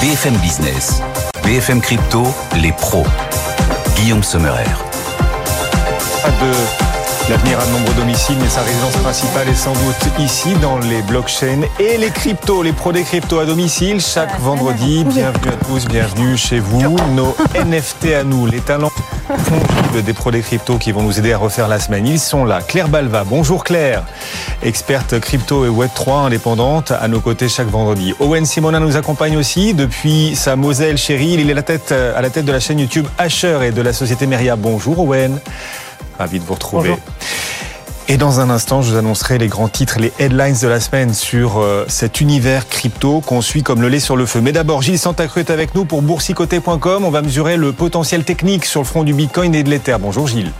BFM Business, BFM Crypto, les pros. Guillaume Sommerer. L'avenir à de nombreux domiciles, mais sa résidence principale est sans doute ici, dans les blockchains et les cryptos, les pros des cryptos à domicile, chaque vendredi. Bienvenue à tous, bienvenue chez vous. Nos NFT à nous, les talents fongibles des pros des cryptos qui vont nous aider à refaire la semaine. Ils sont là. Claire Balva, bonjour Claire, experte crypto et Web3 indépendante, à nos côtés chaque vendredi. Owen Simona nous accompagne aussi depuis sa Moselle chérie. Il est la tête, à la tête de la chaîne YouTube Asher et de la société Meria. Bonjour Owen. Ravi de vous retrouver. Bonjour. Et dans un instant, je vous annoncerai les grands titres, les headlines de la semaine sur euh, cet univers crypto qu'on suit comme le lait sur le feu. Mais d'abord, Gilles Santacreux est avec nous pour boursicoté.com. On va mesurer le potentiel technique sur le front du Bitcoin et de l'Ether. Bonjour Gilles.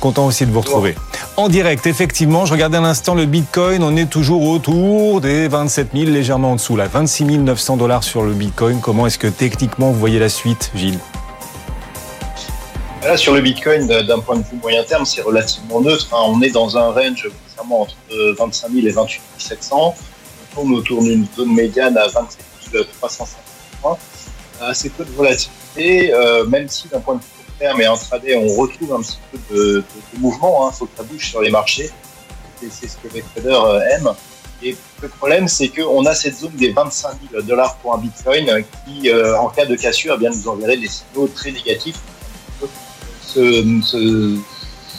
Content aussi de vous retrouver. En direct, effectivement, je regardais à l'instant le Bitcoin. On est toujours autour des 27 000, légèrement en dessous, là. 26 900 dollars sur le Bitcoin. Comment est-ce que techniquement vous voyez la suite, Gilles? Là, sur le Bitcoin, d'un point de vue moyen terme, c'est relativement neutre. hein. On est dans un range grossièrement entre 25 000 et 28 700. On tourne autour d'une zone médiane à 27 350 points. Assez peu de volatilité, euh, même si d'un point de vue court terme et intraday, on retrouve un petit peu de, mouvement. Il faut que ça bouge sur les marchés. C'est ce que les traders euh, aiment. Et le problème, c'est qu'on a cette zone des 25 000 dollars pour un Bitcoin euh, qui, euh, en cas de cassure, eh bien, nous enverrait des signaux très négatifs ce,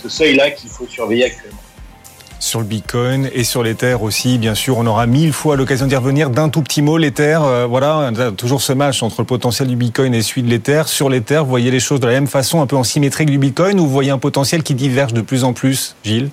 seuil-là qu'il faut surveiller actuellement. sur le Bitcoin et sur l'Ether aussi, bien sûr. On aura mille fois l'occasion d'y revenir. D'un tout petit mot, l'Ether, euh, voilà, toujours ce match entre le potentiel du Bitcoin et celui de l'Ether. Sur l'Ether, vous voyez les choses de la même façon, un peu en symétrie que du Bitcoin, ou vous voyez un potentiel qui diverge de plus en plus, Gilles?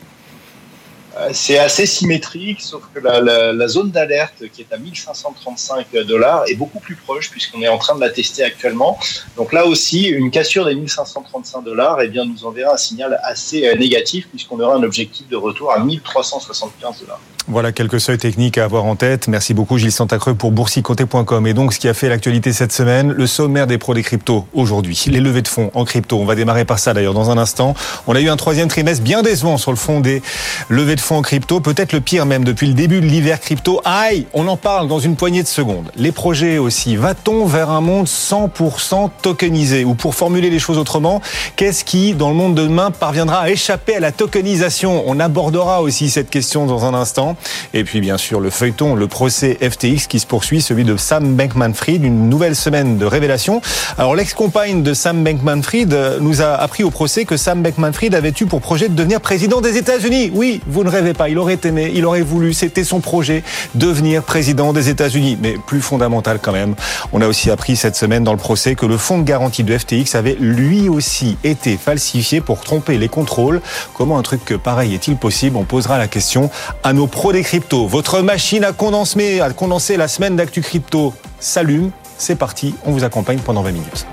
C'est assez symétrique, sauf que la, zone d'alerte qui est à 1535 dollars est beaucoup plus proche puisqu'on est en train de la tester actuellement. Donc là aussi, une cassure des 1535 dollars eh bien, nous enverra un signal assez euh, négatif puisqu'on aura un objectif de retour à 1375 dollars. Voilà quelques seuils techniques à avoir en tête. Merci beaucoup Gilles Santacreux pour boursicoté.com. Et donc ce qui a fait l'actualité cette semaine, le sommaire des pros des cryptos aujourd'hui. Les levées de fonds en crypto. On va démarrer par ça d'ailleurs dans un instant. On a eu un troisième trimestre bien décevant sur le front des levées de fonds en crypto. Peut-être le pire même depuis le début de l'hiver crypto. Aïe, on en parle dans une poignée de secondes. Les projets aussi. Va-t-on vers un monde 100% tokenisé? Ou pour formuler les choses autrement, qu'est-ce qui dans le monde de demain parviendra à échapper à la tokenisation? On abordera aussi cette question dans un instant. Et puis bien sûr le feuilleton, le procès FTX qui se poursuit, celui de Sam Bankman-Fried, une nouvelle semaine de révélation. Alors l'ex-compagne de Sam Bankman-Fried euh, nous a appris au procès que Sam Bankman-Fried avait eu pour projet de devenir président des États-Unis. Oui, vous ne rêvez pas, il aurait aimé, il aurait voulu, c'était son projet, devenir président des États-Unis. Mais plus fondamental quand même, on a aussi appris cette semaine dans le procès que le fonds de garantie de FTX avait lui aussi été falsifié pour tromper les contrôles. Comment un truc pareil est-il possible? On posera la question à nos pros des cryptos. Votre machine à condenser, à condenser la semaine d'actu crypto s'allume. C'est parti, on vous accompagne pendant 20 minutes.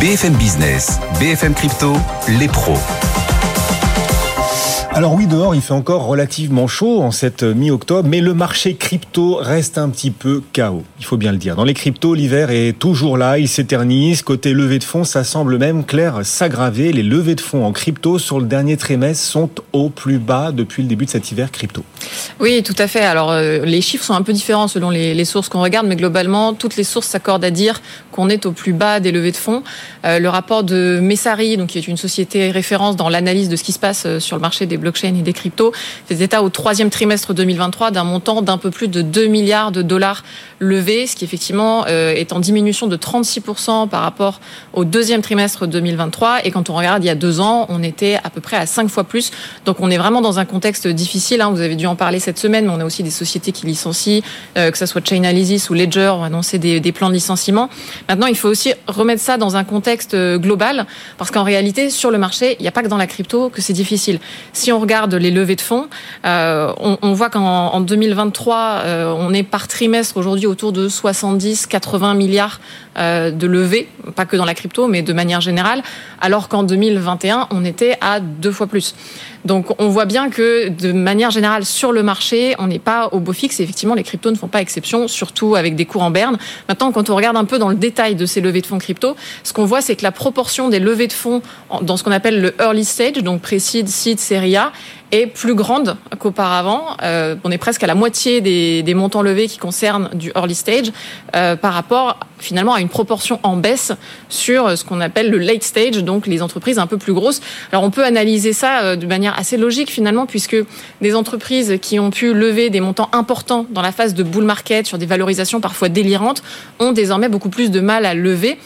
BFM Business, BFM Crypto, les pros. Alors oui, dehors, il fait encore relativement chaud en cette mi-octobre, mais le marché crypto reste un petit peu chaos. Il faut bien le dire. Dans les cryptos, l'hiver est toujours là, il s'éternise. Côté levée de fonds, ça semble même clair s'aggraver. Les levées de fonds en crypto sur le dernier trimestre sont au plus bas depuis le début de cet hiver crypto. Oui, tout à fait. Alors, euh, les chiffres sont un peu différents selon les, sources qu'on regarde, mais globalement, toutes les sources s'accordent à dire qu'on est au plus bas des levées de fonds. Euh, le rapport de Messari, donc qui est une société référence dans l'analyse de ce qui se passe euh, sur le marché des blockchains et des cryptos, fait état au troisième trimestre 2023 d'un montant d'un peu plus de 2 milliards de dollars levés, ce qui effectivement euh, est en diminution de 36% par rapport au deuxième trimestre 2023. Et quand on regarde il y a deux ans, on était à peu près à cinq fois plus. Donc on est vraiment dans un contexte difficile. Hein. Vous avez dû en parler cette semaine, mais on a aussi des sociétés qui licencient, euh, que ce soit Chainalysis ou Ledger, ont annoncé des, des plans de licenciement. Maintenant, il faut aussi remettre ça dans un contexte euh, global, parce qu'en réalité, sur le marché, il n'y a pas que dans la crypto que c'est difficile. Si on regarde les levées de fonds, euh, on, voit qu'en en 2023, euh, on est par trimestre aujourd'hui autour de 70-80 milliards de levées, pas que dans la crypto, mais de manière générale, alors qu'en 2021, on était à deux fois plus. Donc on voit bien que de manière générale sur le marché, on n'est pas au beau fixe et effectivement les cryptos ne font pas exception, surtout avec des cours en berne. Maintenant, quand on regarde un peu dans le détail de ces levées de fonds crypto, ce qu'on voit c'est que la proportion des levées de fonds dans ce qu'on appelle le early stage, donc pré-seed, seed, série A, est plus grande qu'auparavant. Euh, on est presque à la moitié des, des, montants levés qui concernent du early stage euh, par rapport finalement à une proportion en baisse sur ce qu'on appelle le late stage, donc les entreprises un peu plus grosses. Alors on peut analyser ça euh, de manière assez logique finalement, puisque des entreprises qui ont pu lever des montants importants dans la phase de bull market sur des valorisations parfois délirantes ont désormais beaucoup plus de mal à lever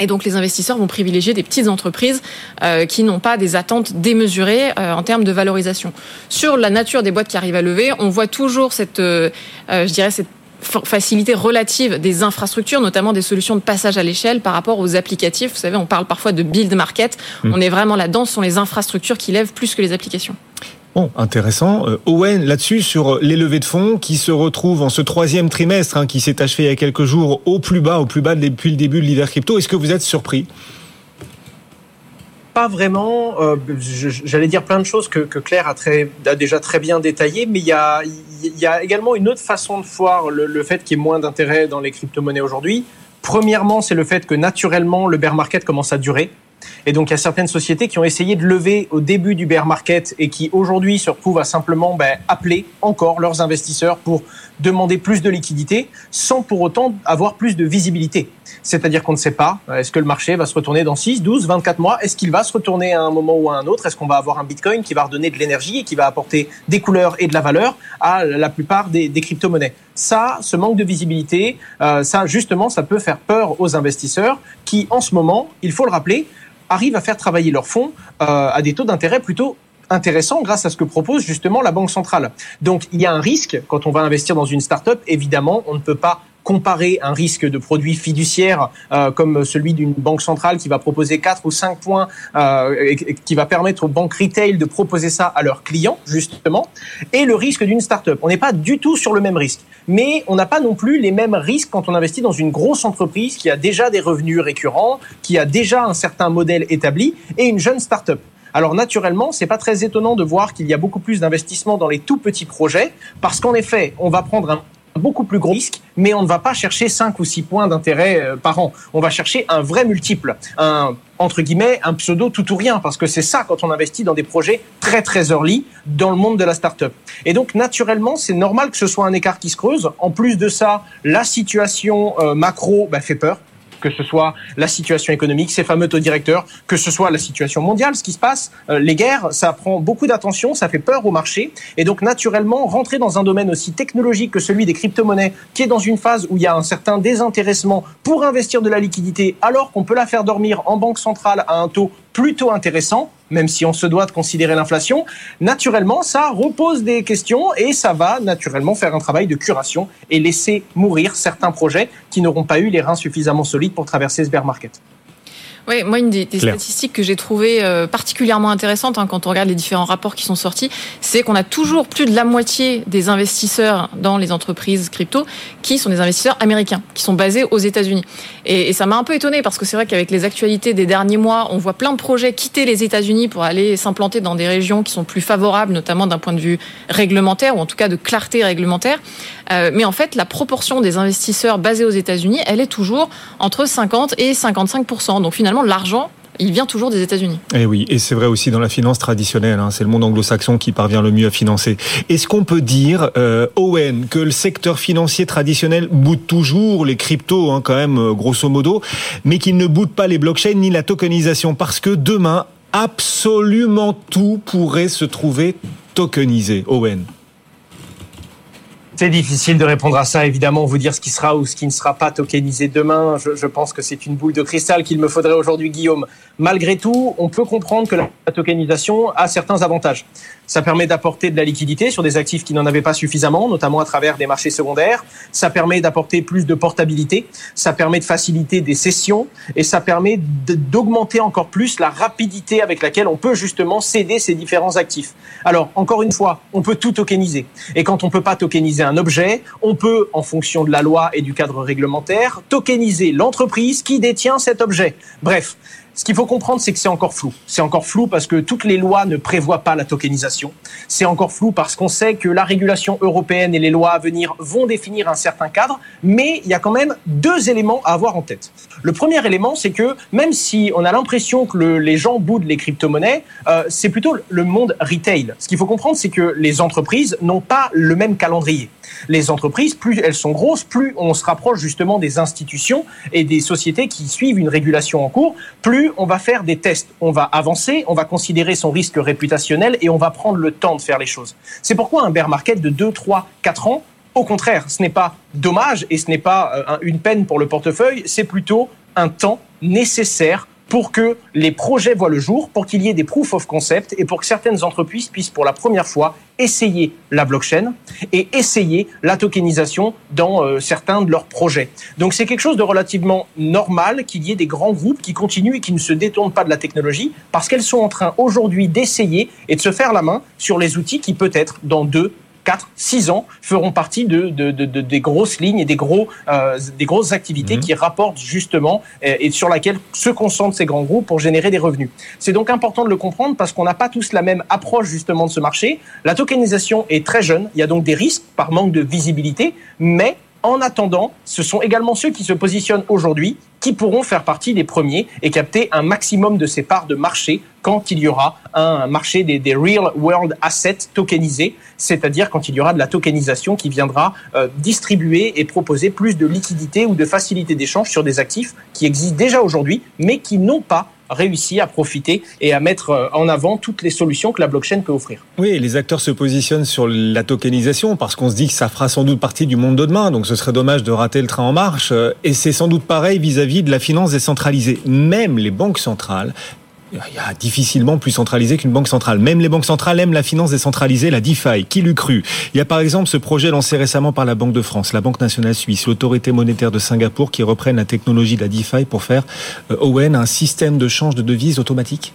et donc les investisseurs vont privilégier des petites entreprises euh, qui n'ont pas des attentes démesurées euh, en termes de valorisation. Sur la nature des boîtes qui arrivent à lever, on voit toujours cette, euh, je dirais cette facilité relative des infrastructures, notamment des solutions de passage à l'échelle par rapport aux applicatifs. Vous savez, on parle parfois de build market. Mmh. On est vraiment là-dedans. Ce sont les infrastructures qui lèvent plus que les applications. Bon, intéressant. Euh, Owen, là-dessus, sur les levées de fonds qui se retrouvent en ce troisième trimestre, hein, qui s'est achevé il y a quelques jours, au plus bas, au plus bas depuis le début de l'hiver crypto, est-ce que vous êtes surpris? Pas vraiment. Euh, j'allais dire plein de choses que, Claire a, déjà très bien détaillées, mais il y a, il y a également une autre façon de voir le, le fait qu'il y ait moins d'intérêt dans les crypto-monnaies aujourd'hui. Premièrement, c'est le fait que naturellement, le bear market commence à durer. Et donc, il y a certaines sociétés qui ont essayé de lever au début du bear market et qui aujourd'hui se retrouvent à simplement ben, appeler encore leurs investisseurs pour demander plus de liquidité sans pour autant avoir plus de visibilité. C'est-à-dire qu'on ne sait pas, euh, est-ce que le marché va se retourner dans 6, 12, 24 mois? Est-ce qu'il va se retourner à un moment ou à un autre? Est-ce qu'on va avoir un Bitcoin qui va redonner de l'énergie et qui va apporter des couleurs et de la valeur à la plupart des, des crypto-monnaies? Ça, ce manque de visibilité, euh, ça justement, ça peut faire peur aux investisseurs qui, en ce moment, il faut le rappeler, arrivent à faire travailler leurs fonds euh, à des taux d'intérêt plutôt intéressants grâce à ce que propose justement la Banque centrale. Donc il y a un risque quand on va investir dans une start-up, évidemment, on ne peut pas comparer un risque de produit fiduciaire euh, comme celui d'une banque centrale qui va proposer 4 ou 5 points euh, et, qui va permettre aux banques retail de proposer ça à leurs clients justement et le risque d'une start-up. On n'est pas du tout sur le même risque, mais on n'a pas non plus les mêmes risques quand on investit dans une grosse entreprise qui a déjà des revenus récurrents, qui a déjà un certain modèle établi et une jeune start-up. Alors naturellement, c'est pas très étonnant de voir qu'il y a beaucoup plus d'investissements dans les tout petits projets parce qu'en effet, on va prendre un beaucoup plus gros risque, mais on ne va pas chercher 5 ou 6 points d'intérêt euh, par an. On va chercher un vrai multiple, un entre guillemets un pseudo tout ou rien parce que c'est ça quand on investit dans des projets très très early dans le monde de la startup. Et donc naturellement, c'est normal que ce soit un écart qui se creuse. En plus de ça, la situation euh, macro bah, fait peur que ce soit la situation économique, ces fameux taux directeurs, que ce soit la situation mondiale, ce qui se passe, euh, les guerres, ça prend beaucoup d'attention, ça fait peur au marché. Et donc, naturellement, rentrer dans un domaine aussi technologique que celui des crypto-monnaies, qui est dans une phase où il y a un certain désintéressement pour investir de la liquidité, alors qu'on peut la faire dormir en banque centrale à un taux plutôt intéressant, même si on se doit de considérer l'inflation, naturellement, ça repose des questions et ça va naturellement faire un travail de curation et laisser mourir certains projets qui n'auront pas eu les reins suffisamment solides pour traverser ce bear market. Oui, moi, une des, statistiques que j'ai trouvées euh, particulièrement intéressantes hein, quand on regarde les différents rapports qui sont sortis, c'est qu'on a toujours plus de la moitié des investisseurs dans les entreprises crypto qui sont des investisseurs américains, qui sont basés aux États-Unis. Et, et, ça m'a un peu étonné parce que c'est vrai qu'avec les actualités des derniers mois, on voit plein de projets quitter les États-Unis pour aller s'implanter dans des régions qui sont plus favorables, notamment d'un point de vue réglementaire ou en tout cas de clarté réglementaire. Euh, mais en fait, la proportion des investisseurs basés aux États-Unis, elle est toujours entre 50 et 55% Donc finalement, l'argent il vient toujours des États-Unis. Et eh oui, et c'est vrai aussi dans la finance traditionnelle, hein, c'est le monde anglo-saxon qui parvient le mieux à financer. Est-ce qu'on peut dire, euh, Owen, que le secteur financier traditionnel boude toujours les cryptos, hein, quand même, euh, grosso modo, mais qu'il ne boude pas les blockchains ni la tokenisation, parce que demain, absolument tout pourrait se trouver tokenisé, Owen c'est difficile de répondre à ça, évidemment, vous dire ce qui sera ou ce qui ne sera pas tokenisé demain. Je, pense que c'est une boule de cristal qu'il me faudrait aujourd'hui, Guillaume. Malgré tout, on peut comprendre que la tokenisation a certains avantages. Ça permet d'apporter de la liquidité sur des actifs qui n'en avaient pas suffisamment, notamment à travers des marchés secondaires. Ça permet d'apporter plus de portabilité. Ça permet de faciliter des sessions et ça permet d'augmenter encore plus la rapidité avec laquelle on peut justement céder ces différents actifs. Alors, encore une fois, on peut tout tokeniser. Et quand on peut pas tokeniser un objet, on peut, en fonction de la loi et du cadre réglementaire, tokeniser l'entreprise qui détient cet objet. Bref, Ce qu'il faut comprendre, c'est que c'est encore flou. C'est encore flou parce que toutes les lois ne prévoient pas la tokenisation. C'est encore flou parce qu'on sait que la régulation européenne et les lois à venir vont définir un certain cadre, mais il y a quand même deux éléments à avoir en tête. Le premier élément, c'est que même si on a l'impression que les gens boudent les crypto-monnaies, euh, c'est plutôt le monde retail. Ce qu'il faut comprendre, c'est que les entreprises n'ont pas le même calendrier. Les entreprises, plus elles sont grosses, plus on se rapproche justement des institutions et des sociétés qui suivent une régulation en cours, plus on va faire des tests. On va avancer, on va considérer son risque réputationnel et on va prendre le temps de faire les choses. C'est pourquoi un bear market de 2, 3, 4 ans, au contraire, ce n'est pas dommage et ce n'est pas euh, une peine pour le portefeuille, c'est plutôt un temps nécessaire pour que les projets voient le jour, pour qu'il y ait des proof of concept et pour que certaines entreprises puissent pour la première fois essayer la blockchain et essayer la tokenisation dans euh, certains de leurs projets. Donc c'est quelque chose de relativement normal qu'il y ait des grands groupes qui continuent et qui ne se détournent pas de la technologie parce qu'elles sont en train aujourd'hui d'essayer et de se faire la main sur les outils qui peut-être dans deux 4, 6 ans feront partie de, des grosses lignes et des, gros, euh, des grosses activités mhm. qui rapportent justement euh, et sur laquelle se concentrent ces grands groupes pour générer des revenus. C'est donc important de le comprendre parce qu'on n'a pas tous la même approche justement de ce marché. La tokenisation est très jeune, il y a donc des risques par manque de visibilité, mais en attendant, ce sont également ceux qui se positionnent aujourd'hui qui pourront faire partie des premiers et capter un maximum de ces parts de marché quand il y aura un marché des, real world assets tokenisés, c'est-à-dire quand il y aura de la tokenisation qui viendra euh, distribuer et proposer plus de liquidité ou de facilité d'échange sur des actifs qui existent déjà aujourd'hui, mais qui n'ont pas réussi à profiter et à mettre euh, en avant toutes les solutions que la blockchain peut offrir. Oui, les acteurs se positionnent sur la tokenisation parce qu'on se dit que ça fera sans doute partie du monde de demain, donc ce serait dommage de rater le train en marche. Et c'est sans doute pareil vis-à-vis de la finance décentralisée. Même les banques centrales il y a difficilement plus centralisé qu'une banque centrale. Même les banques centrales aiment la finance décentralisée, la DeFi. Qui l'eût cru? Il y a par exemple ce projet lancé récemment par la Banque de France, la Banque nationale suisse, l'autorité monétaire de Singapour qui reprennent la technologie de la DeFi pour faire, euh, Owen, un système de change de devises automatique?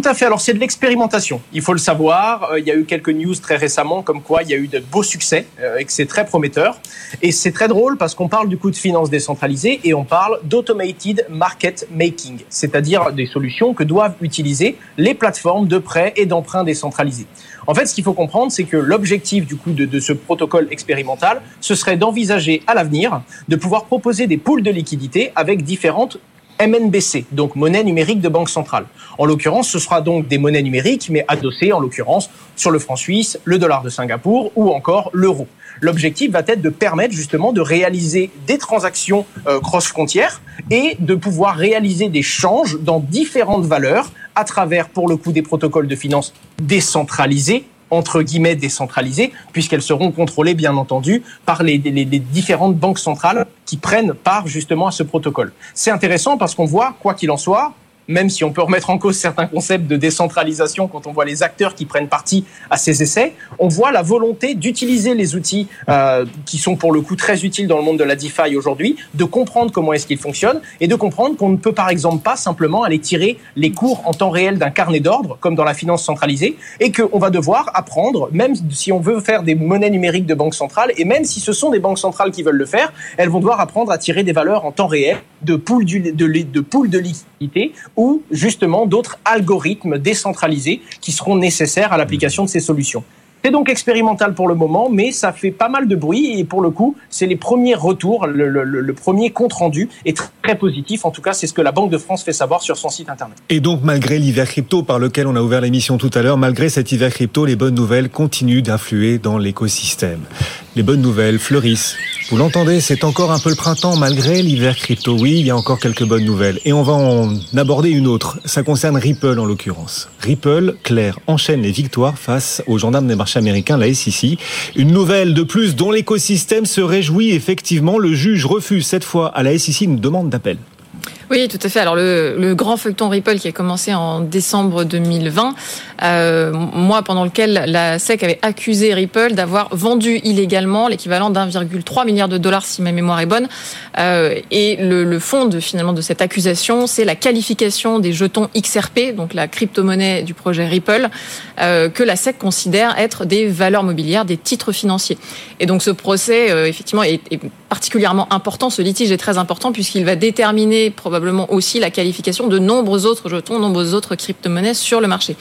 Tout à fait. Alors c'est de l'expérimentation. Il faut le savoir. Euh, il y a eu quelques news très récemment comme quoi il y a eu de beaux succès euh, et que c'est très prometteur. Et c'est très drôle parce qu'on parle du coup de finance décentralisée et on parle d'automated market making, c'est-à-dire des solutions que doivent utiliser les plateformes de prêt et d'emprunt décentralisés. En fait, ce qu'il faut comprendre, c'est que l'objectif du coup de, de, ce protocole expérimental, ce serait d'envisager à l'avenir de pouvoir proposer des pools de liquidités avec différentes MNBC, donc monnaie numérique de banque centrale. En l'occurrence, ce sera donc des monnaies numériques, mais adossées en l'occurrence sur le franc suisse, le dollar de Singapour ou encore l'euro. L'objectif va être de permettre justement de réaliser des transactions euh, cross-frontières et de pouvoir réaliser des changes dans différentes valeurs à travers, pour le coup, des protocoles de finance décentralisés entre guillemets décentralisées, puisqu'elles seront contrôlées bien entendu par les, différentes banques centrales qui prennent part justement à ce protocole. C'est intéressant parce qu'on voit, quoi qu'il en soit, même si on peut remettre en cause certains concepts de décentralisation quand on voit les acteurs qui prennent parti à ces essais, on voit la volonté d'utiliser les outils euh, qui sont pour le coup très utiles dans le monde de la DeFi aujourd'hui, de comprendre comment est-ce qu'ils fonctionnent et de comprendre qu'on ne peut par exemple pas simplement aller tirer les cours en temps réel d'un carnet d'ordre comme dans la finance centralisée et qu'on va devoir apprendre, même si on veut faire des monnaies numériques de banque centrale et même si ce sont des banques centrales qui veulent le faire, elles vont devoir apprendre à tirer des valeurs en temps réel de poules de, de, pool de liquidité ou justement d'autres algorithmes décentralisés qui seront nécessaires à l'application de ces solutions. C'est donc expérimental pour le moment, mais ça fait pas mal de bruit et pour le coup, c'est les premiers retours, le, premier compte rendu est très positif. En tout cas, c'est ce que la Banque de France fait savoir sur son site internet. Et donc, malgré l'hiver crypto par lequel on a ouvert l'émission tout à l'heure, malgré cet hiver crypto, les bonnes nouvelles continuent d'influer dans l'écosystème. Les bonnes nouvelles fleurissent. Vous l'entendez, c'est encore un peu le printemps malgré l'hiver crypto. Oui, il y a encore quelques bonnes nouvelles. Et on va en aborder une autre. Ça concerne Ripple en l'occurrence. Ripple, Claire, enchaîne les victoires face aux gendarmes des marchés américain, la SEC. Une nouvelle de plus dont l'écosystème se réjouit effectivement. Le juge refuse cette fois à la SEC une demande d'appel. Oui, tout à fait. Alors le, grand feuilleton Ripple qui a commencé en décembre 2020, euh, mois pendant lequel la SEC avait accusé Ripple d'avoir vendu illégalement l'équivalent d'1,3 milliard de dollars si ma mémoire est bonne. Euh, et le, le, fond de finalement de cette accusation, c'est la qualification des jetons XRP, donc la crypto-monnaie du projet Ripple, euh, que la SEC considère être des valeurs mobilières, des titres financiers. Et donc ce procès, euh, effectivement, est, est, particulièrement important. Ce litige est très important puisqu'il va déterminer probablement probablement aussi la qualification de nombreux autres jetons, nombreuses autres crypto-monnaies sur le marché.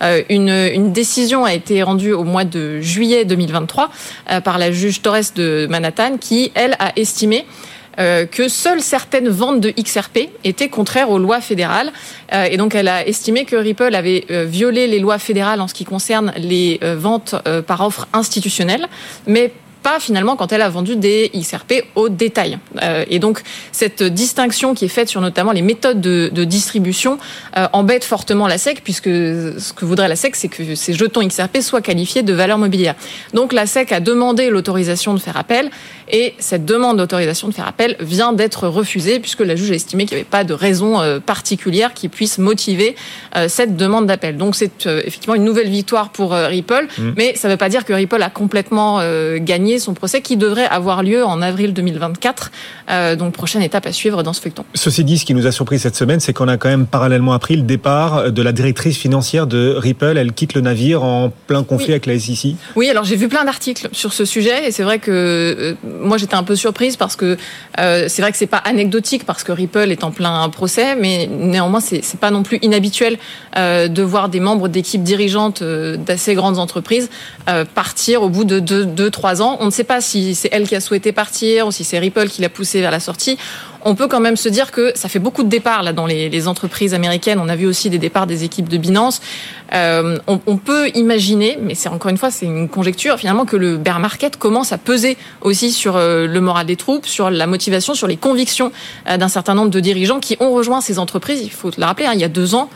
Euh, une, décision a été rendue au mois de juillet 2023 euh, par la juge Torres de Manhattan qui, elle, a estimé euh, que seules certaines ventes de XRP étaient contraires aux lois fédérales. Et donc, elle a estimé que Ripple avait violé les lois fédérales en ce qui concerne les ventes par offre institutionnelle, mais pas finalement quand elle a vendu des XRP au détail. Euh, et donc cette distinction qui est faite sur notamment les méthodes de, de distribution euh, embête fortement la SEC puisque ce que voudrait la SEC c'est que ces jetons XRP soient qualifiés de valeur mobilière. Donc la SEC a demandé l'autorisation de faire appel et cette demande d'autorisation de faire appel vient d'être refusée puisque la juge a estimé qu'il n'y avait pas de raison euh, particulière qui puisse motiver cette demande d'appel. Donc c'est effectivement une nouvelle victoire pour Ripple, mmh. mais ça ne veut pas dire que Ripple a complètement gagné son procès qui devrait avoir lieu en avril 2024. Euh, donc prochaine étape à suivre dans ce feuilleton. Ceci dit, ce qui nous a surpris cette semaine, c'est qu'on a quand même parallèlement appris le départ de la directrice financière de Ripple. Elle quitte le navire en plein conflit avec la SEC. Oui, alors j'ai vu plein d'articles sur ce sujet et c'est vrai que euh, moi j'étais un peu surprise parce que euh, c'est vrai que c'est pas anecdotique parce que Ripple est en plein procès, mais néanmoins c'est pas non plus inhabituel de voir des membres d'équipes dirigeantes d'assez grandes entreprises partir au bout de 2-3 ans. On ne sait pas si c'est elle qui a souhaité partir ou si c'est Ripple qui l'a poussé vers la sortie. On peut quand même se dire que ça fait beaucoup de départs là dans les, entreprises américaines. On a vu aussi des départs des équipes de Binance. Euh, on, peut imaginer, mais c'est encore une fois c'est une conjecture finalement que le bear market commence à peser aussi sur euh, le moral des troupes, sur la motivation, sur les convictions euh, d'un certain nombre de dirigeants qui ont rejoint ces entreprises. Il faut le rappeler, hein, il y a deux ans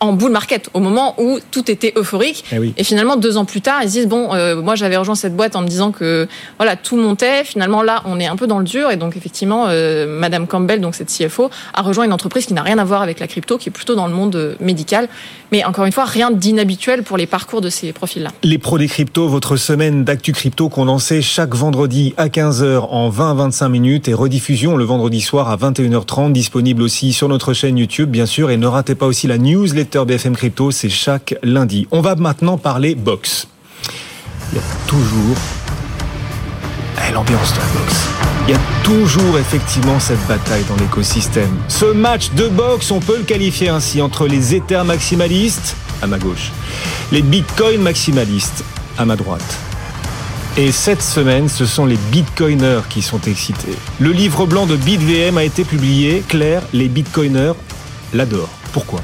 en bull market, au moment où tout était euphorique. Eh et finalement, deux ans plus tard, ils se disent bon, euh, moi j'avais rejoint cette boîte en me disant que voilà tout montait. Finalement, là, on est un peu dans le dur. Et donc effectivement, euh, Madame Campbell, donc cette CFO, a rejoint une entreprise qui n'a rien à voir avec la crypto, qui est plutôt dans le monde euh, médical. Mais encore une fois, rien d'inhabituel pour les parcours de ces profils-là. Les pros des cryptos, votre semaine d'actu crypto condensée chaque vendredi à 15h en 20-25 minutes et rediffusion le vendredi soir à 21h30, disponible aussi sur notre chaîne YouTube, bien sûr. Et ne ratez pas aussi la newsletter BFM Crypto, c'est chaque lundi. On va maintenant parler box. Il y a toujours eh, l'ambiance de la boxe. Il y a toujours effectivement cette bataille dans l'écosystème. Ce match de boxe, on peut le qualifier ainsi, entre les Ethers maximalistes, à ma gauche, les Bitcoin maximalistes, à ma droite. Et cette semaine, ce sont les Bitcoiners qui sont excités. Le livre blanc de BitVM a été publié. Claire, les Bitcoiners l'adorent. Pourquoi?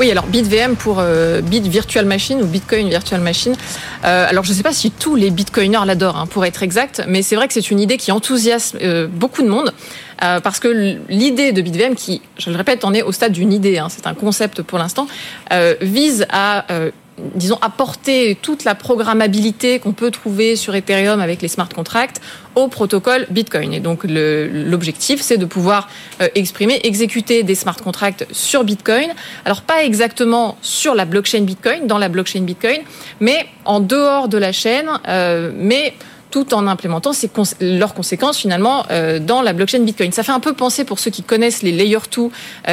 Oui, alors BitVM pour euh, Bit Virtual Machine ou Bitcoin Virtual Machine. Euh, alors je ne sais pas si tous les Bitcoiners l'adorent, hein, pour être exact, mais c'est vrai que c'est une idée qui enthousiasme euh, beaucoup de monde. parce que l'idée de BitVM, qui, je le répète, en est au stade d'une idée, hein, c'est un concept pour l'instant, vise à disons, apporter toute la programmabilité qu'on peut trouver sur Ethereum avec les smart contracts au protocole Bitcoin. Et donc, l'objectif, c'est de pouvoir euh, exprimer, exécuter des smart contracts sur Bitcoin. Alors, pas exactement sur la blockchain Bitcoin, dans la blockchain Bitcoin, mais en dehors de la chaîne, euh, mais tout en implémentant leurs conséquences finalement euh, dans la blockchain Bitcoin. Ça fait un peu penser pour ceux qui connaissent les layer 2 euh,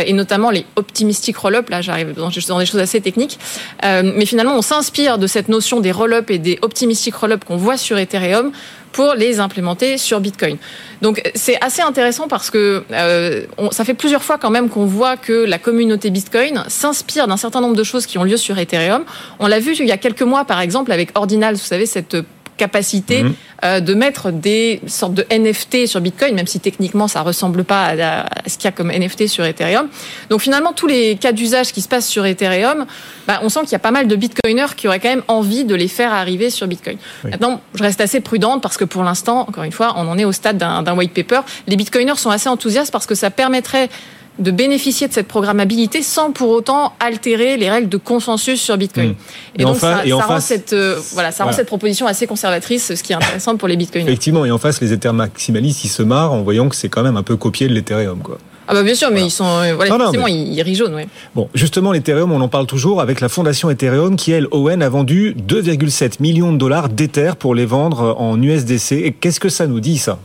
et notamment les optimistic rollup. Là, j'arrive dans, des choses assez techniques, euh, mais finalement, on s'inspire de cette notion des rollup et des optimistic rollup qu'on voit sur Ethereum pour les implémenter sur Bitcoin. Donc c'est assez intéressant parce que ça fait plusieurs fois quand même qu'on voit que la communauté Bitcoin s'inspire d'un certain nombre de choses qui ont lieu sur Ethereum. On l'a vu il y a quelques mois par exemple avec Ordinals, vous savez cette capacité mhm. euh, de mettre des sortes de NFT sur Bitcoin, même si techniquement ça ressemble pas à, ce qu'il y a comme NFT sur Ethereum. Donc finalement, tous les cas d'usage qui se passent sur Ethereum, bah, on sent qu'il y a pas mal de Bitcoiners qui auraient quand même envie de les faire arriver sur Bitcoin. Maintenant, je reste assez prudente parce que pour l'instant, encore une fois, on en est au stade d'un white paper. Les Bitcoiners sont assez enthousiastes parce que ça permettrait de bénéficier de cette programmabilité sans pour autant altérer les règles de consensus sur Bitcoin. Hmm. Et, donc ça, rend cette euh, voilà, ça rend cette proposition assez conservatrice, ce qui est intéressant pour les Bitcoins. Effectivement, et en face, les Ethereum maximalistes, ils se marrent en voyant que c'est quand même un peu copié de l'Ethereum, quoi. Ah bah bien sûr, mais ils sont euh, voilà, ils, ils rient ouais. Bon, justement l'Ethereum, on en parle toujours avec la fondation Ethereum qui elle Owen a vendu 2,7 millions de dollars d'Ether pour les vendre en USDC. Et qu'est-ce que ça nous dit ça?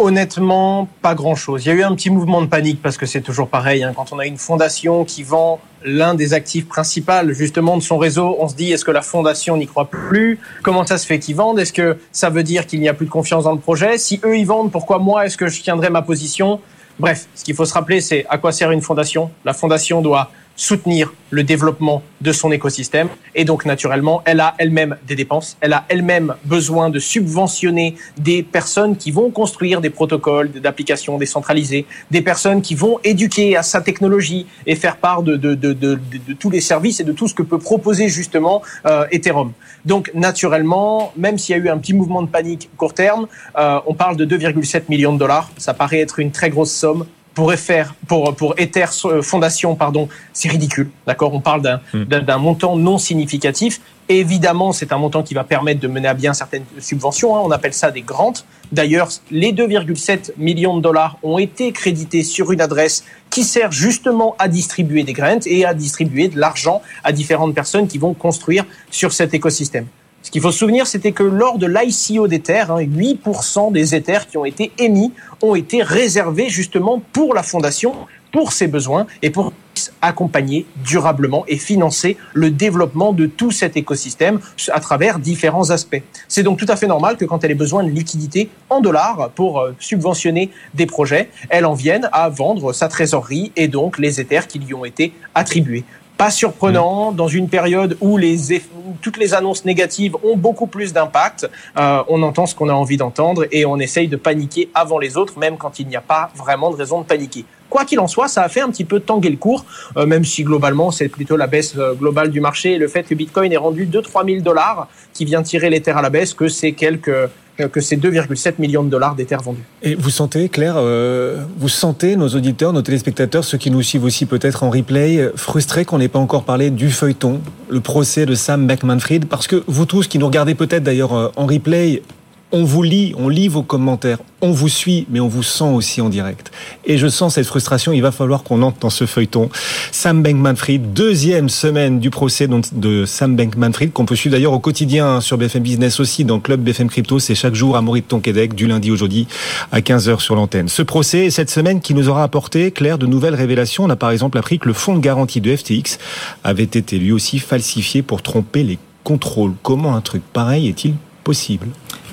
Honnêtement, pas grand-chose. Il y a eu un petit mouvement de panique parce que c'est toujours pareil. Hein. quand on a une fondation qui vend l'un des actifs principaux justement de son réseau, on se dit est-ce que la fondation n'y croit plus? Comment ça se fait qu'ils vendent? Est-ce que ça veut dire qu'il n'y a plus de confiance dans le projet? Si eux ils vendent, pourquoi moi est-ce que je tiendrai ma position? Bref, ce qu'il faut se rappeler, c'est à quoi sert une fondation? La fondation doit soutenir le développement de son écosystème. Et donc, naturellement, elle a elle-même des dépenses. Elle a elle-même besoin de subventionner des personnes qui vont construire des protocoles d'applications décentralisées, des personnes qui vont éduquer à sa technologie et faire part de, de, de, de, de tous les services et de tout ce que peut proposer justement euh, Ethereum. Donc, naturellement, même s'il y a eu un petit mouvement de panique court terme, euh, on parle de 2,7 millions de dollars. Ça paraît être une très grosse somme pour faire pour pour Ether euh, Fondation pardon, c'est ridicule. D'accord, on parle d'un d'un montant non significatif. évidemment, c'est un montant qui va permettre de mener à bien certaines subventions. Hein. on appelle ça des grants. D'ailleurs, les 2,7 millions de dollars ont été crédités sur une adresse qui sert justement à distribuer des grants et à distribuer de l'argent à différentes personnes qui vont construire sur cet écosystème. Ce qu'il faut se souvenir, c'était que lors de l'ICO d'Ether, hein, 8% des Ethers qui ont été émis ont été réservés justement pour la fondation, pour ses besoins et pour accompagner durablement et financer le développement de tout cet écosystème à travers différents aspects. C'est donc tout à fait normal que quand elle ait besoin de liquidités en dollars pour euh, subventionner des projets, elle en vienne à vendre sa trésorerie et donc les Ethers qui lui ont été attribués. Pas surprenant, dans une période où les toutes les annonces négatives ont beaucoup plus d'impact, euh, on entend ce qu'on a envie d'entendre et on essaye de paniquer avant les autres, même quand il n'y a pas vraiment de raison de paniquer. Quoi qu'il en soit, ça a fait un petit peu tanguer le cours, euh, même si globalement c'est plutôt la baisse euh, globale du marché et le fait que Bitcoin est rendu 2-3 000 dollars qui vient tirer les terres à la baisse que c'est quelques euh, que c'est 2,7 millions de dollars d'Ether vendus. Et vous sentez, Claire, vous sentez nos auditeurs, nos téléspectateurs, ceux qui nous suivent aussi peut-être en replay, frustrés qu'on n'ait pas encore parlé du feuilleton, le procès de Sam Beckman-Fried, parce que vous tous qui nous regardez peut-être d'ailleurs en replay, on vous lit, on lit vos commentaires, on vous suit, mais on vous sent aussi en direct. Et je sens cette frustration, il va falloir qu'on entre dans ce feuilleton. Sam Bankman-Fried, deuxième semaine du procès de Sam Bankman-Fried, qu'on peut suivre d'ailleurs au quotidien sur BFM Business aussi, dans club BFM Crypto, c'est chaque jour à Maurice Tonquédec, du lundi au jeudi, à 15h sur l'antenne. Ce procès est cette semaine qui nous aura apporté, Claire, de nouvelles révélations. On a par exemple appris que le fonds de garantie de FTX avait été lui aussi falsifié pour tromper les contrôles. Comment un truc pareil est-il possible?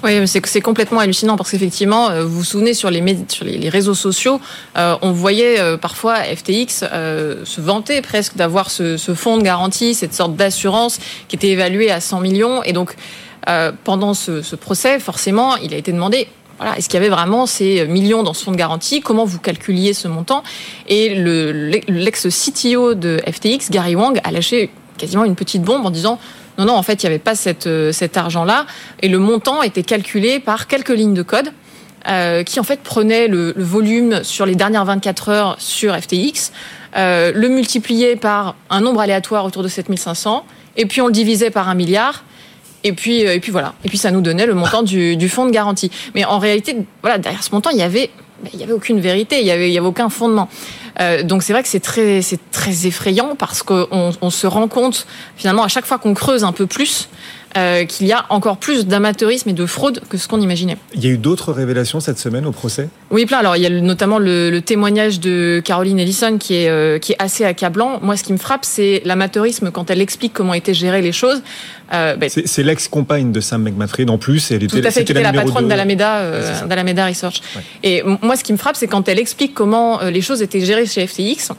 Oui, c'est complètement hallucinant parce qu'effectivement, euh, vous vous souvenez sur les, sur les réseaux sociaux, euh, on voyait euh, parfois FTX se vanter presque d'avoir ce, fonds de garantie, cette sorte d'assurance qui était évaluée à 100 millions. Et donc, pendant ce, ce, procès, forcément, il a été demandé voilà, est-ce qu'il y avait vraiment ces millions dans ce fonds de garantie? Comment vous calculiez ce montant? Et l'ex-CTO de FTX, Gary Wang, a lâché quasiment une petite bombe en disant non, non, en fait, il n'y avait pas cette, euh, cet argent-là. Et le montant était calculé par quelques lignes de code. Euh, qui en fait prenait le, le, volume sur les dernières 24 heures sur FTX, euh, le multipliait par un nombre aléatoire autour de 7500, et puis on le divisait par un milliard, et puis, euh, et puis voilà. Et puis ça nous donnait le montant du, du fonds de garantie. Mais en réalité, voilà, derrière ce montant, il y avait il n'y avait aucune vérité, il n'y avait, il y avait aucun fondement. Euh, donc c'est vrai que c'est très, c'est très effrayant parce qu'on on se rend compte finalement à chaque fois qu'on creuse un peu plus euh, qu'il y a encore plus d'amateurisme et de fraude que ce qu'on imaginait. Il y a eu d'autres révélations cette semaine au procès? Oui, plein. Alors il y a notamment le, le témoignage de Caroline Ellison qui est, euh, qui est assez accablant. Moi, ce qui me frappe, c'est l'amateurisme quand elle explique comment étaient gérées les choses. Euh, ben, c'est l'ex-compagne de Sam McMahon en plus. Elle était, Tout à fait, qui était la, patronne d'Alameda, d'Alameda Research. Et moi, ce qui me frappe, c'est quand elle explique comment les choses étaient gérées chez FTX.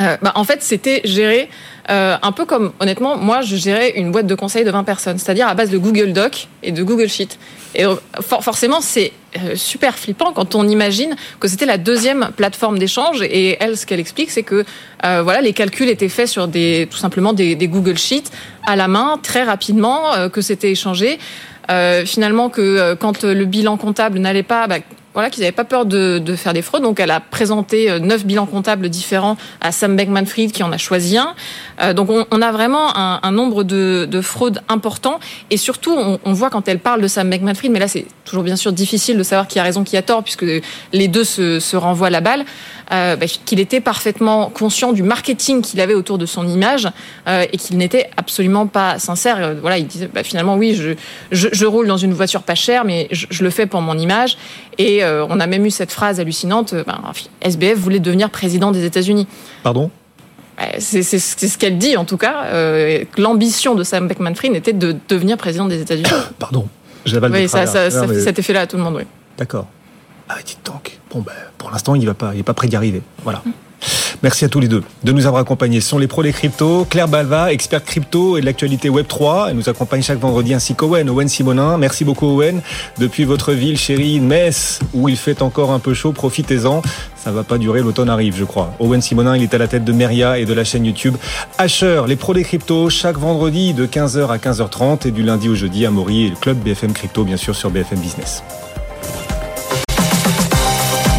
Euh, bah, en fait, c'était géré euh, un peu comme, honnêtement, moi, je gérais une boîte de conseil de 20 personnes, c'est-à-dire à base de Google Doc et de Google Sheet. Et forcément, c'est euh, super flippant quand on imagine que c'était la deuxième plateforme d'échange. Et elle, ce qu'elle explique, c'est que euh, voilà, les calculs étaient faits sur des, tout simplement des, Google Sheets à la main, très rapidement, euh, que c'était échangé. finalement, que quand le bilan comptable n'allait pas, bah, voilà, qu'ils n'avaient pas peur de, de, faire des fraudes. Donc, elle a présenté euh, neuf bilans comptables différents à Sam Beckman-Fried, qui en a choisi un. Euh, donc, on, on, a vraiment un, un nombre de, de, fraudes importants. Et surtout, on, on, voit quand elle parle de Sam Beckman-Fried, mais là, c'est toujours bien sûr difficile de savoir qui a raison, qui a tort, puisque les deux se, se renvoient la balle, euh, bah, qu'il était parfaitement conscient du marketing qu'il avait autour de son image euh, et qu'il n'était absolument pas sincère. Euh, voilà, il disait bah, finalement, oui, je, je, je, roule dans une voiture pas chère, mais je, je le fais pour mon image. Et euh, on a même eu cette phrase hallucinante, euh, ben, SBF voulait devenir président des États-Unis. Pardon? C'est ce qu'elle dit en tout cas. Euh, L'ambition de Sam Beckman-Fried était de devenir président des États-Unis. Pardon, j'avale oui, ça, ça, ça fait cet effet-là à tout le monde, oui. D'accord. Ah, dites donc. Bon, ben, pour l'instant, il n'est pas, il est pas prêt d'y arriver. Voilà. Merci à tous les deux de nous avoir accompagnés. Ce sont les pros des cryptos. Claire Balva, experte crypto et de l'actualité Web3. Elle nous accompagne chaque vendredi ainsi qu'Owen, Owen Simonin. Merci beaucoup Owen. Depuis votre ville chérie, Metz, où il fait encore un peu chaud, profitez-en. Ça va pas durer, l'automne arrive, je crois. Owen Simonin, il est à la tête de Meria et de la chaîne YouTube Asher, les pros des cryptos, chaque vendredi de 15h à 15h30 et du lundi au jeudi à Maury et le club BFM Crypto, bien sûr, sur BFM Business.